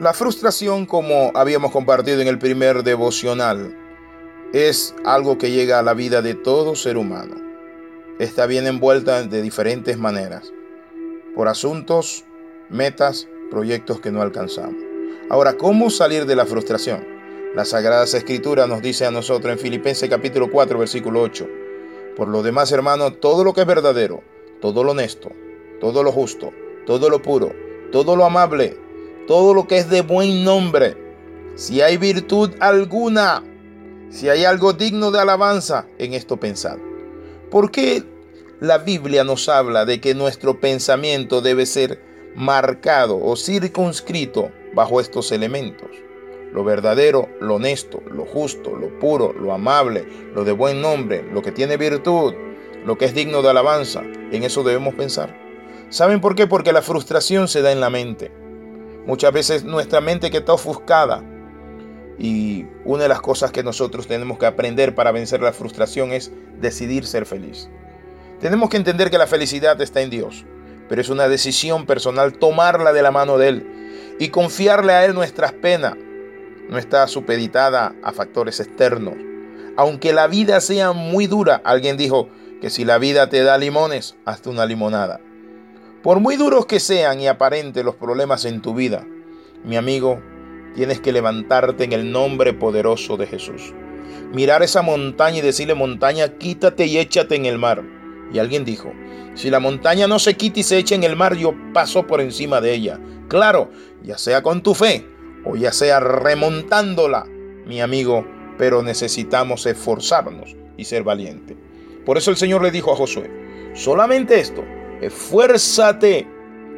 La frustración, como habíamos compartido en el primer devocional, es algo que llega a la vida de todo ser humano. Está bien envuelta de diferentes maneras, por asuntos, metas, proyectos que no alcanzamos. Ahora, ¿cómo salir de la frustración? La Sagrada Escritura nos dice a nosotros en Filipenses capítulo 4, versículo 8. Por lo demás, hermano, todo lo que es verdadero, todo lo honesto, todo lo justo, todo lo puro, todo lo amable, todo lo que es de buen nombre, si hay virtud alguna, si hay algo digno de alabanza, en esto pensad. ¿Por qué la Biblia nos habla de que nuestro pensamiento debe ser marcado o circunscrito bajo estos elementos? Lo verdadero, lo honesto, lo justo, lo puro, lo amable, lo de buen nombre, lo que tiene virtud, lo que es digno de alabanza. En eso debemos pensar. ¿Saben por qué? Porque la frustración se da en la mente. Muchas veces nuestra mente que está ofuscada. Y una de las cosas que nosotros tenemos que aprender para vencer la frustración es decidir ser feliz. Tenemos que entender que la felicidad está en Dios, pero es una decisión personal tomarla de la mano de Él y confiarle a Él nuestras penas. No está supeditada a factores externos. Aunque la vida sea muy dura, alguien dijo que si la vida te da limones, hazte una limonada. Por muy duros que sean y aparentes los problemas en tu vida, mi amigo, tienes que levantarte en el nombre poderoso de Jesús. Mirar esa montaña y decirle montaña, quítate y échate en el mar. Y alguien dijo, si la montaña no se quita y se echa en el mar, yo paso por encima de ella. Claro, ya sea con tu fe o ya sea remontándola, mi amigo, pero necesitamos esforzarnos y ser valientes. Por eso el Señor le dijo a Josué, solamente esto, esfuérzate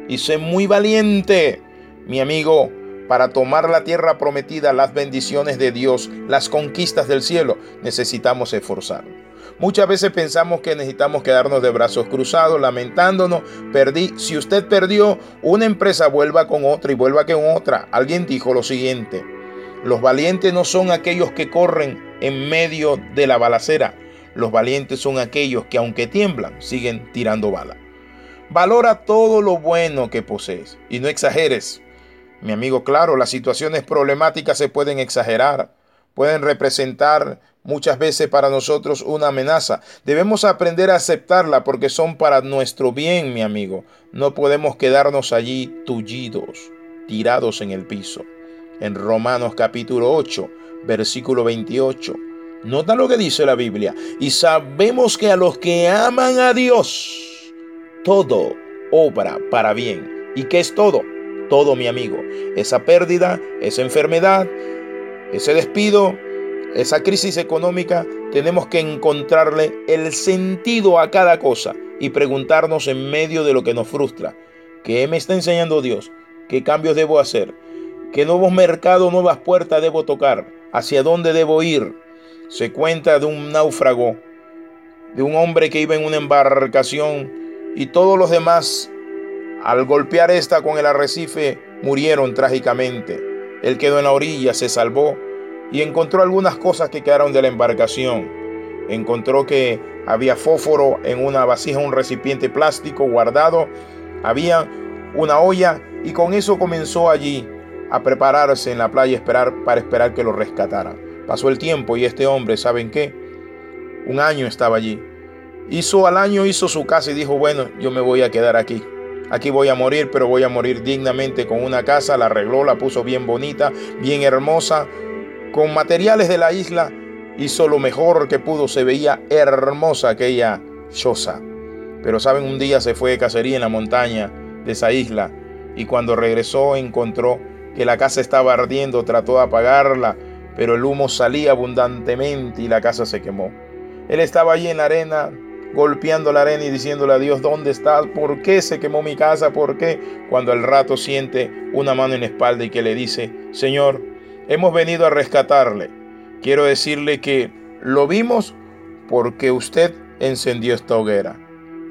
y sé muy valiente, mi amigo, para tomar la tierra prometida, las bendiciones de Dios, las conquistas del cielo, necesitamos esforzarnos. Muchas veces pensamos que necesitamos quedarnos de brazos cruzados, lamentándonos. Perdí. Si usted perdió una empresa, vuelva con otra y vuelva con otra. Alguien dijo lo siguiente. Los valientes no son aquellos que corren en medio de la balacera. Los valientes son aquellos que aunque tiemblan, siguen tirando bala. Valora todo lo bueno que posees y no exageres. Mi amigo, claro, las situaciones problemáticas se pueden exagerar, pueden representar muchas veces para nosotros una amenaza. Debemos aprender a aceptarla porque son para nuestro bien, mi amigo. No podemos quedarnos allí tullidos, tirados en el piso. En Romanos capítulo 8, versículo 28. Nota lo que dice la Biblia. Y sabemos que a los que aman a Dios, todo obra para bien. ¿Y qué es todo? Todo, mi amigo. Esa pérdida, esa enfermedad, ese despido, esa crisis económica, tenemos que encontrarle el sentido a cada cosa y preguntarnos en medio de lo que nos frustra. ¿Qué me está enseñando Dios? ¿Qué cambios debo hacer? ¿Qué nuevos mercados, nuevas puertas debo tocar? ¿Hacia dónde debo ir? Se cuenta de un náufrago, de un hombre que iba en una embarcación y todos los demás, al golpear esta con el arrecife, murieron trágicamente. Él quedó en la orilla, se salvó y encontró algunas cosas que quedaron de la embarcación. Encontró que había fósforo en una vasija, un recipiente plástico guardado, había una olla y con eso comenzó allí a prepararse en la playa esperar, para esperar que lo rescataran. Pasó el tiempo y este hombre, ¿saben qué? Un año estaba allí Hizo al año, hizo su casa y dijo, bueno, yo me voy a quedar aquí. Aquí voy a morir, pero voy a morir dignamente con una casa. La arregló, la puso bien bonita, bien hermosa. Con materiales de la isla hizo lo mejor que pudo. Se veía hermosa aquella choza. Pero saben, un día se fue de cacería en la montaña de esa isla y cuando regresó encontró que la casa estaba ardiendo, trató de apagarla, pero el humo salía abundantemente y la casa se quemó. Él estaba allí en la arena golpeando la arena y diciéndole a Dios, ¿dónde estás? ¿Por qué se quemó mi casa? ¿Por qué? Cuando al rato siente una mano en la espalda y que le dice, Señor, hemos venido a rescatarle. Quiero decirle que lo vimos porque usted encendió esta hoguera.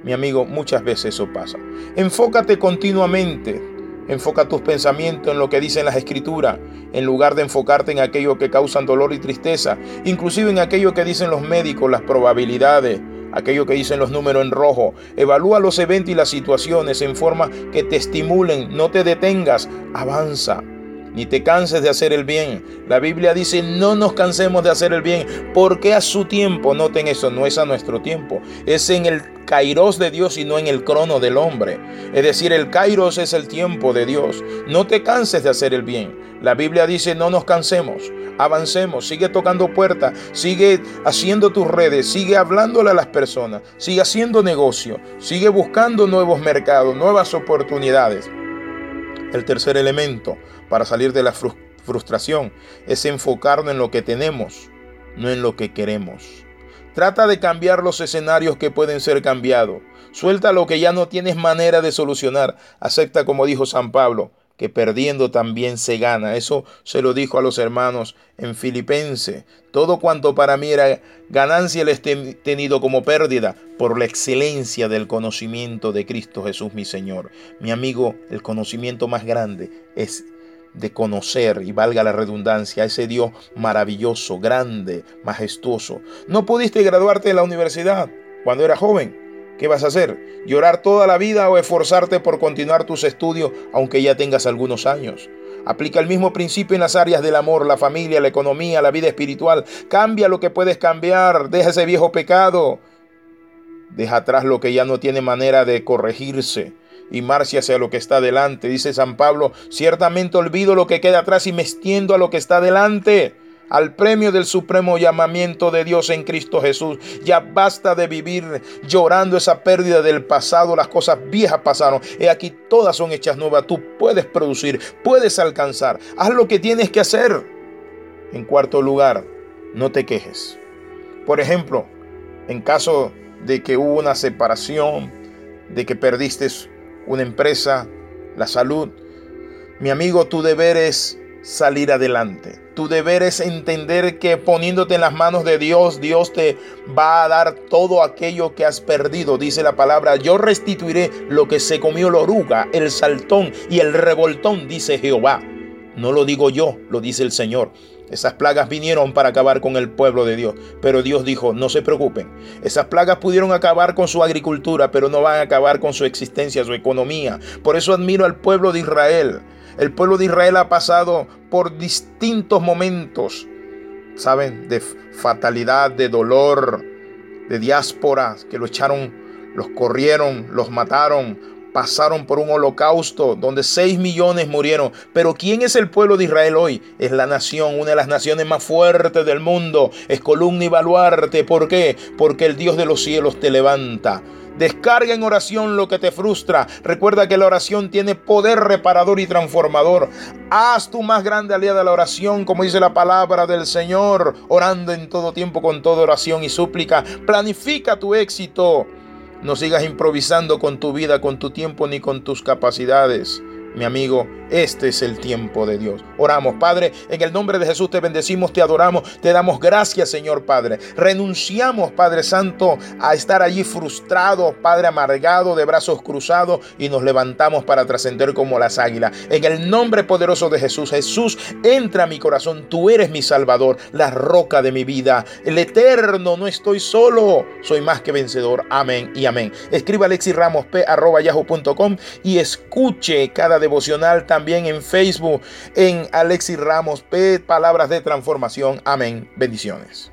Mi amigo, muchas veces eso pasa. Enfócate continuamente. Enfoca tus pensamientos en lo que dicen las escrituras, en lugar de enfocarte en aquello que causan dolor y tristeza, inclusive en aquello que dicen los médicos, las probabilidades, aquello que dicen los números en rojo. Evalúa los eventos y las situaciones en forma que te estimulen, no te detengas, avanza. ni te canses de hacer el bien. La Biblia dice, no nos cansemos de hacer el bien, porque a su tiempo, noten eso, no es a nuestro tiempo, es en el kairos de Dios y no en el crono del hombre. Es decir, el kairos es el tiempo de Dios. No te canses de hacer el bien. La Biblia dice, no nos cansemos, avancemos, sigue tocando puertas, sigue haciendo tus redes, sigue hablándole a las personas, sigue haciendo negocio, sigue buscando nuevos mercados, nuevas oportunidades. El tercer elemento para salir de la frustración es enfocarnos en lo que tenemos, no en lo que queremos. Trata de cambiar los escenarios que pueden ser cambiados. Suelta lo que ya no tienes manera de solucionar. Acepta, como dijo San Pablo, que perdiendo también se gana. Eso se lo dijo a los hermanos en Filipense. Todo cuanto para mí era ganancia le he tenido como pérdida por la excelencia del conocimiento de Cristo Jesús mi Señor. Mi amigo, el conocimiento más grande es de conocer, y valga la redundancia, a ese Dios maravilloso, grande, majestuoso. No pudiste graduarte de la universidad cuando era joven. ¿Qué vas a hacer? ¿Llorar toda la vida o esforzarte por continuar tus estudios aunque ya tengas algunos años? Aplica el mismo principio en las áreas del amor, la familia, la economía, la vida espiritual. Cambia lo que puedes cambiar. Deja ese viejo pecado. Deja atrás lo que ya no tiene manera de corregirse y marcha hacia lo que está adelante. Dice San Pablo, ciertamente olvido lo que queda atrás y me extiendo a lo que está adelante al premio del supremo llamamiento de Dios en Cristo Jesús. Ya basta de vivir llorando esa pérdida del pasado, las cosas viejas pasaron. He aquí todas son hechas nuevas. Tú puedes producir, puedes alcanzar. Haz lo que tienes que hacer. En cuarto lugar, no te quejes. Por ejemplo, en caso de que hubo una separación, de que perdiste una empresa, la salud. Mi amigo, tu deber es salir adelante. Tu deber es entender que poniéndote en las manos de Dios, Dios te va a dar todo aquello que has perdido. Dice la palabra, yo restituiré lo que se comió la oruga, el saltón y el revoltón, dice Jehová. No lo digo yo, lo dice el Señor. Esas plagas vinieron para acabar con el pueblo de Dios. Pero Dios dijo, no se preocupen. Esas plagas pudieron acabar con su agricultura, pero no van a acabar con su existencia, su economía. Por eso admiro al pueblo de Israel. El pueblo de Israel ha pasado por distintos momentos, ¿saben? De fatalidad, de dolor, de diáspora, que lo echaron, los corrieron, los mataron, pasaron por un holocausto donde 6 millones murieron. Pero ¿quién es el pueblo de Israel hoy? Es la nación, una de las naciones más fuertes del mundo. Es columna y baluarte. ¿Por qué? Porque el Dios de los cielos te levanta. Descarga en oración lo que te frustra. Recuerda que la oración tiene poder reparador y transformador. Haz tu más grande aliada la oración, como dice la palabra del Señor, orando en todo tiempo con toda oración y súplica. Planifica tu éxito. No sigas improvisando con tu vida, con tu tiempo ni con tus capacidades. Mi amigo, este es el tiempo de Dios. Oramos, Padre, en el nombre de Jesús te bendecimos, te adoramos, te damos gracias, Señor Padre. Renunciamos, Padre Santo, a estar allí frustrados, Padre amargado, de brazos cruzados, y nos levantamos para trascender como las águilas. En el nombre poderoso de Jesús, Jesús, entra a mi corazón, tú eres mi Salvador, la roca de mi vida, el eterno, no estoy solo, soy más que vencedor. Amén y amén. Escriba alexiramos.yahoo.com y escuche cada devocional también en Facebook, en Alexis Ramos P, Palabras de Transformación. Amén. Bendiciones.